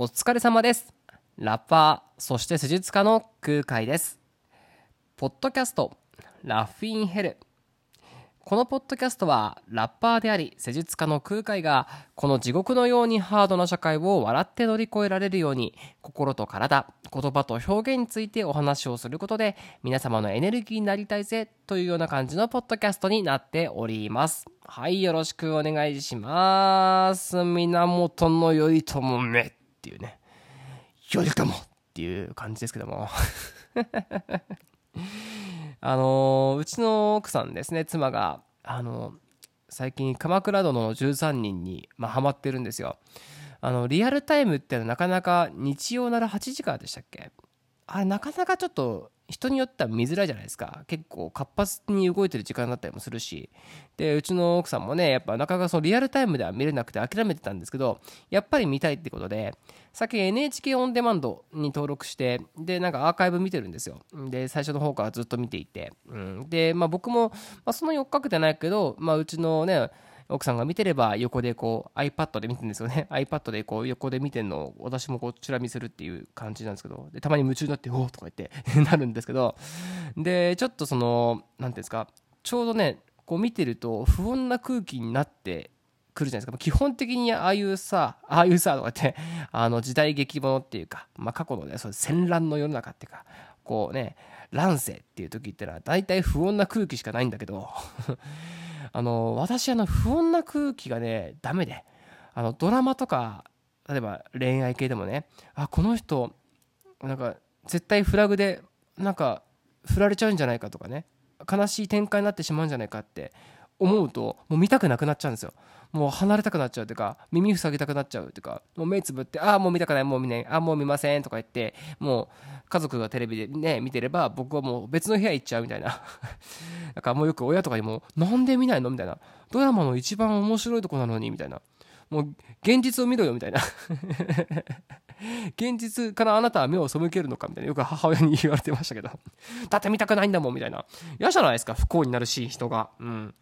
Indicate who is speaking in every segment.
Speaker 1: お疲れ様です。ラッパー、そして施術家の空海です。ポッドキャスト、ラフィンヘル。このポッドキャストは、ラッパーであり、施術家の空海が、この地獄のようにハードな社会を笑って乗り越えられるように、心と体、言葉と表現についてお話をすることで、皆様のエネルギーになりたいぜ、というような感じのポッドキャストになっております。はい、よろしくお願いします。源頼朝めっていうね。頼朝っていう感じですけども。あのうちの奥さんですね妻があの最近「鎌倉殿の13人に」まあ、ハマってるんですよあのリアルタイムってのはなかなか日曜なら8時からでしたっけ？あれなかなかちょっと人によっては見づらいじゃないですか。結構活発に動いてる時間だったりもするし。でうちの奥さんもねやっぱなかなかそのリアルタイムでは見れなくて諦めてたんですけどやっぱり見たいってことでさっき NHK オンデマンドに登録してでなんかアーカイブ見てるんですよ。で最初の方からずっと見ていて、うん、で、まあ、僕も、まあ、そんなに追っかけてないけど、まあ、うちのね奥さんが見てれば横でこう iPad で見てるんですよね。iPad でこう横で見てるのを私もこうチラ見するっていう感じなんですけど。でたまに夢中になって「おお」とか言って なるんですけど。でちょっとその何ていうんですかちょうどねこう見てると不穏な空気になってくるじゃないですか。基本的にああいうさああいうさとかってあの時代劇ものっていうか、まあ、過去のねそう戦乱の世の中っていうかこうね乱世っていう時ってのは大体不穏な空気しかないんだけど。あの私あの不穏な空気がねダメで。あのドラマとか例えば恋愛系でもねあこの人なんか絶対フラグでなんか振られちゃうんじゃないかとかね悲しい展開になってしまうんじゃないかって思うともう見たくなくなっちゃうんですよ。もう離れたくなっちゃうというか耳塞ぎたくなっちゃうというかもう目つぶってああもう見たくないもう見ないああもう見ませんとか言ってもう家族がテレビでね見てれば僕はもう別の部屋行っちゃうみたいな。なんかもうよく親とかにもなんで見ないの？みたいな。ドラマの一番面白いとこなのにみたいな。もう現実を見ろよみたいな。現実からあなたは目を背けるのかみたいな。よく母親に言われてましたけど。だって見たくないんだもんみたいな。嫌じゃないですか不幸になるし人が。うん。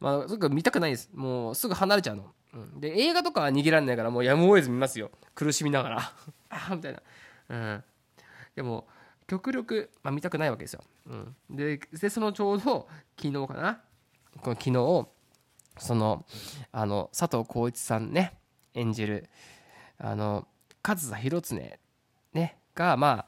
Speaker 1: まあすぐ見たくないです。もうすぐ離れちゃうの、うん、で映画とかは逃げられないからもうやむを得ず見ますよ。苦しみながら。あ あみたいな。うん。でも極力、まあ、見たくないわけですよ、うん、でそのちょうど昨日かな？この昨日そのあの佐藤浩市さんね演じるあの上総広常ねがま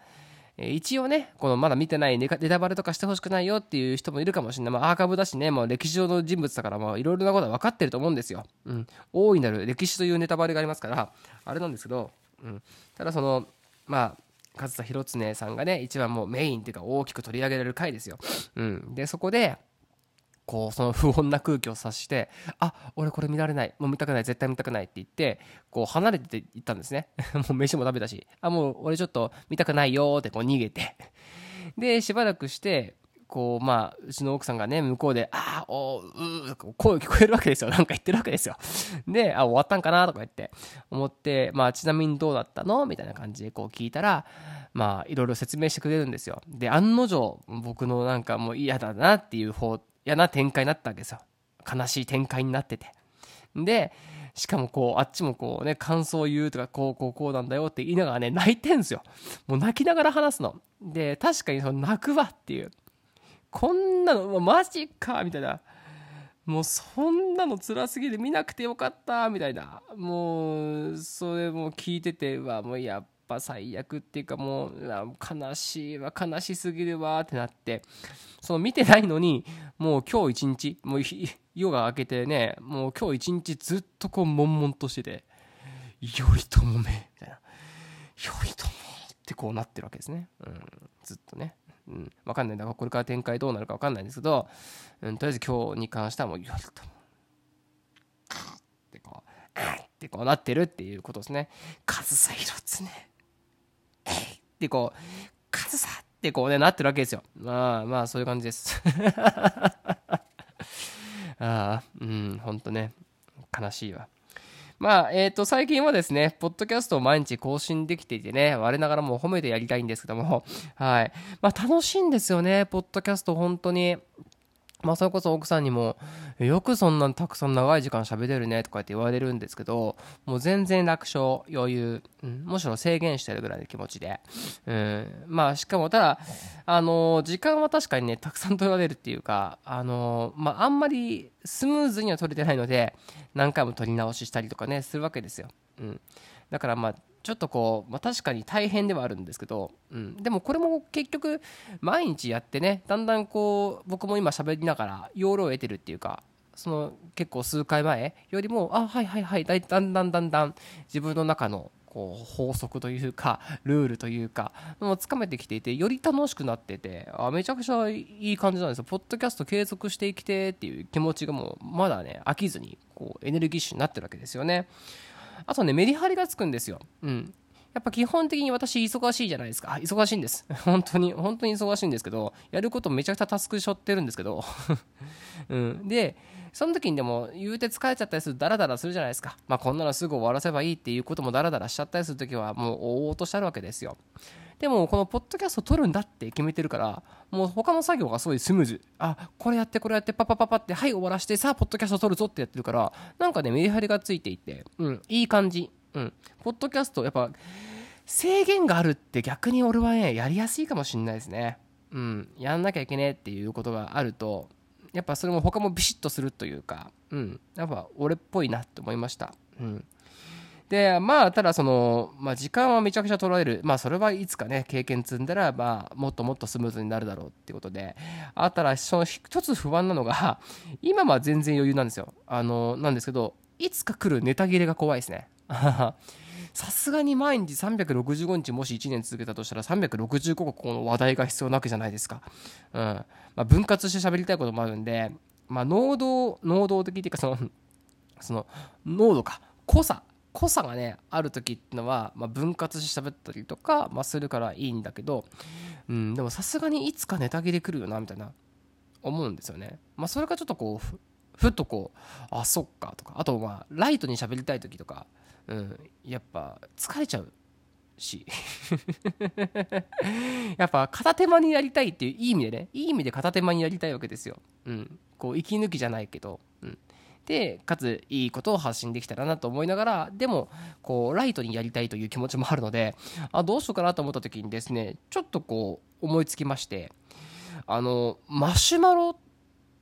Speaker 1: あ一応ねこのまだ見てないネネタバレとかしてほしくないよっていう人もいるかもしれない、まあ、アーカイブだしねもう歴史上の人物だからまあいろいろなことは分かってると思うんですよ、うん、大いなる歴史というネタバレがありますからあれなんですけど、うん、ただそのまあ上総広常さんがね一番もうメインっていうか大きく取り上げられる回ですよ、うん、でそこでこうその不穏な空気を察して「あ俺これ見られない。もう見たくない。絶対見たくない」って言ってこう離れて行ったんですね。もう飯も食べたし「あもう俺ちょっと見たくないよ」ってこう逃げて。でしばらくしてこうまあうちの奥さんがね向こうで「あーおうう声聞こえるわけですよ。なんか言ってるわけですよ。で「あ終わったんかな」とか言って思って「まあちなみにどうだったの?」みたいな感じでこう聞いたらまあいろいろ説明してくれるんですよ。で案の定僕のなんかもう嫌だなっていう方嫌な展開になったわけですよ。悲しい展開になってて。でしかもこうあっちもこうね感想を言うとかこうこうこうなんだよって言いながらね泣いてんすよ。もう泣きながら話すの。で確かにその泣くわっていう。こんなのマジかみたいな。もうそんなの辛すぎて見なくてよかったみたいな。もうそれも聞いててうわもうやっぱ最悪っていうかもう悲しいわ悲しすぎるわってなって。その見てないのにもう今日一日もう夜が明けてねもう今日一日ずっとこう悶々としてて「頼朝め」みたいな「頼朝」ってこうなってるわけですね、うん、ずっとね、うん、分かんない。だからこれから展開どうなるか分かんないんですけど、うん、とりあえず今日に関してはもう頼朝ってこう「あっ!」ってこうなってるっていうことですね。上総広常。えい！ってこう上総ってこうねなってるわけですよ。まあまあそういう感じです。ああうんほんとね。悲しいわ。まあ、えっ、と、最近はですね、ポッドキャストを毎日更新できていてね、我ながらもう褒めてやりたいんですけども、はい。まあ、楽しいんですよね、ポッドキャスト、本当に。まあ、それこそ奥さんにも、よくそんなたくさん長い時間喋れるねとかって言われるんですけど、もう全然楽勝、余裕、うん、むしろ制限してるぐらいの気持ちで。うん、まあ、しかも、ただ、あのー、時間は確かにね、たくさん取られるっていうか、あのー、まあ、あんまりスムーズには取れてないので、何回も取り直ししたりとかね、するわけですよ。うん。だからまあ、ちょっとこう、まあ、確かに大変ではあるんですけど、うん、でもこれも結局毎日やってねだんだんこう僕も今喋りながら要領を得てるっていうかその結構数回前よりもあはいはいはいだんだんだんだん自分の中のこう法則というかルールというかもうつかめてきていてより楽しくなっててあめちゃくちゃいい感じなんですよ。ポッドキャスト継続していきてっていう気持ちがもうまだね飽きずにこうエネルギッシュになってるわけですよね。あとね、メリハリがつくんですよ。うん。やっぱ基本的に私忙しいじゃないですか。忙しいんです。本当に、本当に忙しいんですけど、やることめちゃくちゃタスクしょってるんですけど、うん。で、その時にでも言うて疲れちゃったりするダラダラするじゃないですか。まあこんなのすぐ終わらせばいいっていうこともダラダラしちゃったりする時はもうおおとしちゃうわけですよ。でもこのポッドキャスト撮るんだって決めてるからもう他の作業がすごいスムーズ。あこれやってこれやってパパパパってはい終わらしてさあポッドキャスト撮るぞってやってるからなんかねメリハリがついていてうんいい感じ。うん。ポッドキャストやっぱ制限があるって逆に俺はねやりやすいかもしんないですね。うん。やんなきゃいけねえっていうことがあるとやっぱそれも他もビシッとするというかうん。やっぱ俺っぽいなって思いました。うん。で、まあ、ただその、まあ、時間はめちゃくちゃ取られる。まあ、それはいつかね、経験積んだら、まあ、もっともっとスムーズになるだろうっていうことで、あったら、その一つ不安なのが、今は全然余裕なんですよ。あの、なんですけど、いつか来るネタ切れが怖いですね。さすがに毎日365日もし1年続けたとしたら365個この話題が必要なわけじゃないですか。うん。まあ、分割して喋りたいこともあるんで、まあ、能動、能動的っていうか、その、その、濃度か、濃さ濃さがねある時っていうのは、まあ、分割して喋ったりとか、まあ、するからいいんだけど、うん、でもさすがにいつかネタ切れ来るよなみたいな思うんですよね。まあ、それがちょっとこうふっとこうあそっかとかあとまあライトに喋りたい時とか、うん、やっぱ疲れちゃうし やっぱ片手間にやりたいっていういい意味でねいい意味で片手間にやりたいわけですよ。うん、こう息抜きじゃないけど、でかついいことを発信できたらなと思いながらでもこうライトにやりたいという気持ちもあるのであどうしようかなと思った時にですねちょっとこう思いつきましてあのマシュマロっ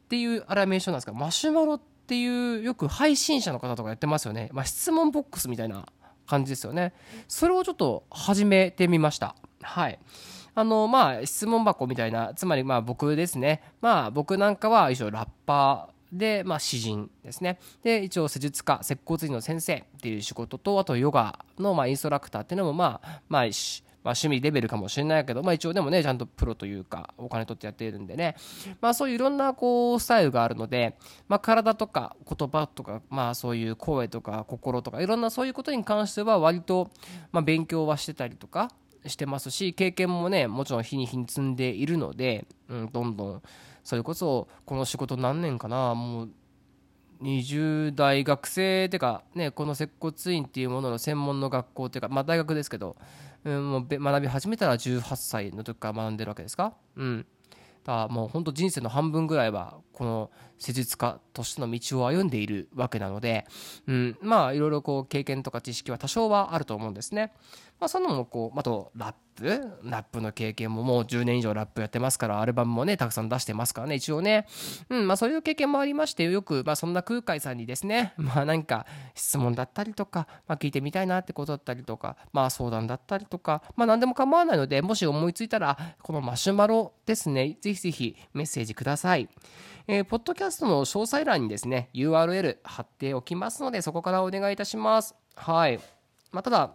Speaker 1: ていうアラメーションなんですか？マシュマロっていうよく配信者の方とかやってますよね、まあ、質問ボックスみたいな感じですよね。それをちょっと始めてみました。はい。あのまあ質問箱みたいなつまりまあ僕ですね。まあ僕なんかは一応ラッパーで、まあ、詩人ですね。で、一応施術家、接骨院の先生っていう仕事と、あとヨガの、まあ、インストラクターっていうのも、まあ、まあ、まあ、趣味レベルかもしれないけど、まあ、一応でもね、ちゃんとプロというか、お金取ってやっているんでね、まあ、そういういろんな、こう、スタイルがあるので、まあ、体とか言葉とか、まあ、そういう声とか心とか、いろんなそういうことに関しては、割と、まあ、勉強はしてたりとかしてますし、経験もね、もちろん日に日に積んでいるので、うん、どんどん、それこそこの仕事何年かなもう20代学生っていうかねこの接骨院っていうものの専門の学校っていうかまあ大学ですけど、うん、もう学び始めたら18歳の時から学んでるわけですか？うん。だもう本当人生の半分ぐらいはこの施術家としての道を歩んでいるわけなので、うん、まあいろいろこう経験とか知識は多少はあると思うんですね。まあ、そのもこうあとラップ？ラップの経験ももう10年以上ラップやってますからアルバムもねたくさん出してますからね一応ね、うんまあ、そういう経験もありましてよく、まあ、そんな空海さんにですね まあ何か質問だったりとか、まあ、聞いてみたいなってことだったりとか、まあ、相談だったりとか、まあ、何でも構わないのでもし思いついたらこのマシュマロですねぜひぜひメッセージください。えー、ポッドキャストの詳細欄にですね URL 貼っておきますのでそこからお願いいたします。はい。まあ、ただ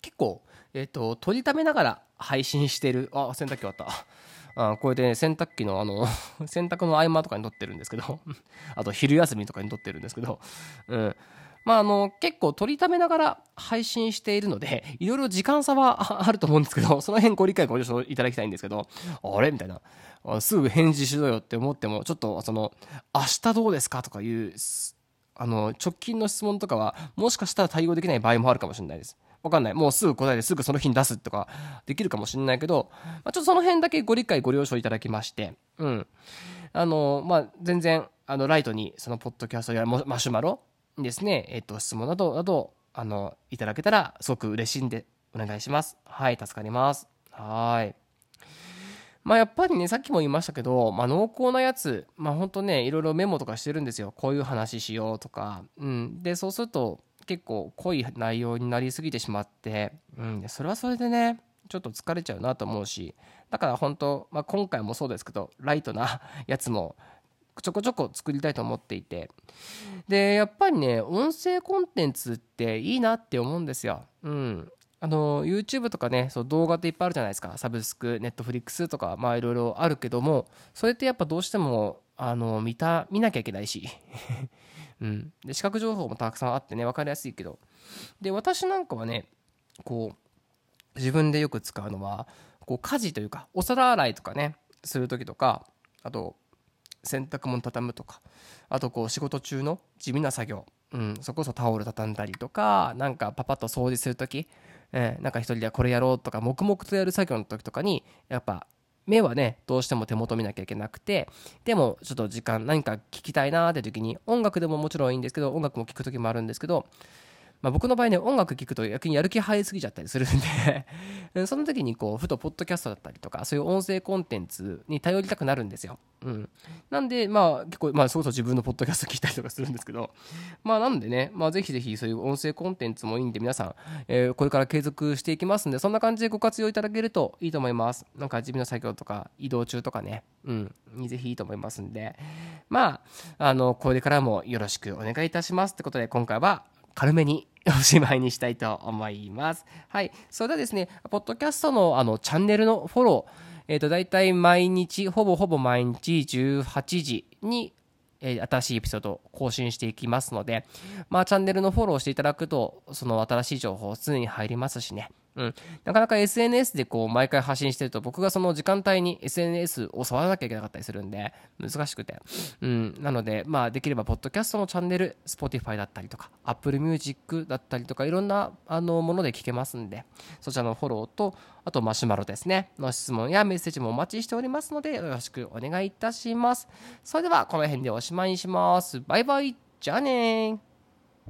Speaker 1: 結構、えっ、ー、と、取りためながら配信してる、あ、洗濯機終わった。あこうやってね、洗濯機のあの洗濯の合間とかに撮ってるんですけど あと昼休みとかに撮ってるんですけど、うん。まあ、あの、結構取りためながら配信しているので、いろいろ時間差は あると思うんですけど、その辺ご理解ご了承いただきたいんですけど、あれ？みたいな。すぐ返事しろよって思っても、ちょっと、その、明日どうですか？とかいう、あの、直近の質問とかは、もしかしたら対応できない場合もあるかもしれないです。わかんない。もうすぐ答えですぐその日に出すとかできるかもしれないけど、まあ、ちょっとその辺だけご理解ご了承いただきまして、うん。あの、まあ、全然、あの、ライトに、その、ポッドキャストやマシュマロですね、えっと、質問など、など、あの、いただけたら、すごく嬉しいんで、お願いします。はい、助かります。はい。まあやっぱりね、さっきも言いましたけど、まあ濃厚なやつ、まあほんとね、いろいろメモとかしてるんですよ。こういう話しようとか。うん。で、そうすると結構濃い内容になりすぎてしまって、うん。それはそれでね、ちょっと疲れちゃうなと思うし、だから本当、まあ今回もそうですけど、ライトなやつもちょこちょこ作りたいと思っていて。で、やっぱりね、音声コンテンツっていいなって思うんですよ。うん。あの YouTube とかねそう動画っていっぱいあるじゃないですかサブスク Netflix とかまあいろいろあるけどもそれってやっぱどうしてもあの見た見なきゃいけないし、うん、で視覚情報もたくさんあってね分かりやすいけどで私なんかはねこう自分でよく使うのはこう家事というかお皿洗いとかねする時とかあと洗濯物畳むとかあとこう仕事中の地味な作業、うん、そこそタオル畳んだりとかなんかパパッと掃除する時えー、なんか一人でこれやろうとか黙々とやる作業の時とかにやっぱ目はねどうしても手元見なきゃいけなくてでもちょっと時間何か聞きたいなーって時に音楽でももちろんいいんですけど音楽も聴く時もあるんですけどまあ、僕の場合ね音楽聴くと逆にやる気入りすぎちゃったりするんでその時にこうふとポッドキャストだったりとかそういう音声コンテンツに頼りたくなるんですよ、うん、なんでまあ結構まあそこそ自分のポッドキャスト聞いたりとかするんですけどまあなんでねまあぜひぜひそういう音声コンテンツもいいんで皆さん、えー、これから継続していきますんでそんな感じでご活用いただけるといいと思います。なんか地味な作業とか移動中とかね。うん。にぜひいいと思いますんで。まああのこれからもよろしくお願いいたしますってことで今回は軽めに おしまいにしたいと思います。はい。それではですね、ポッドキャストのあのチャンネルのフォロー、えっ、ー、と、大体毎日、ほぼほぼ毎日18時に、えー、新しいエピソードを更新していきますので、まあ、チャンネルのフォローしていただくと、その新しい情報常に入りますしね。うん、なかなか SNS でこう毎回発信してると僕がその時間帯に SNS を触らなきゃいけなかったりするんで難しくて、うん、なのでまあできればポッドキャストのチャンネル Spotify だったりとか Apple Music だったりとかいろんなあのもので聞けますんでそちらのフォローとあとマシュマロですね。の質問やメッセージもお待ちしておりますのでよろしくお願いいたします。それではこの辺でおしまいにします。バイバイ。じゃあね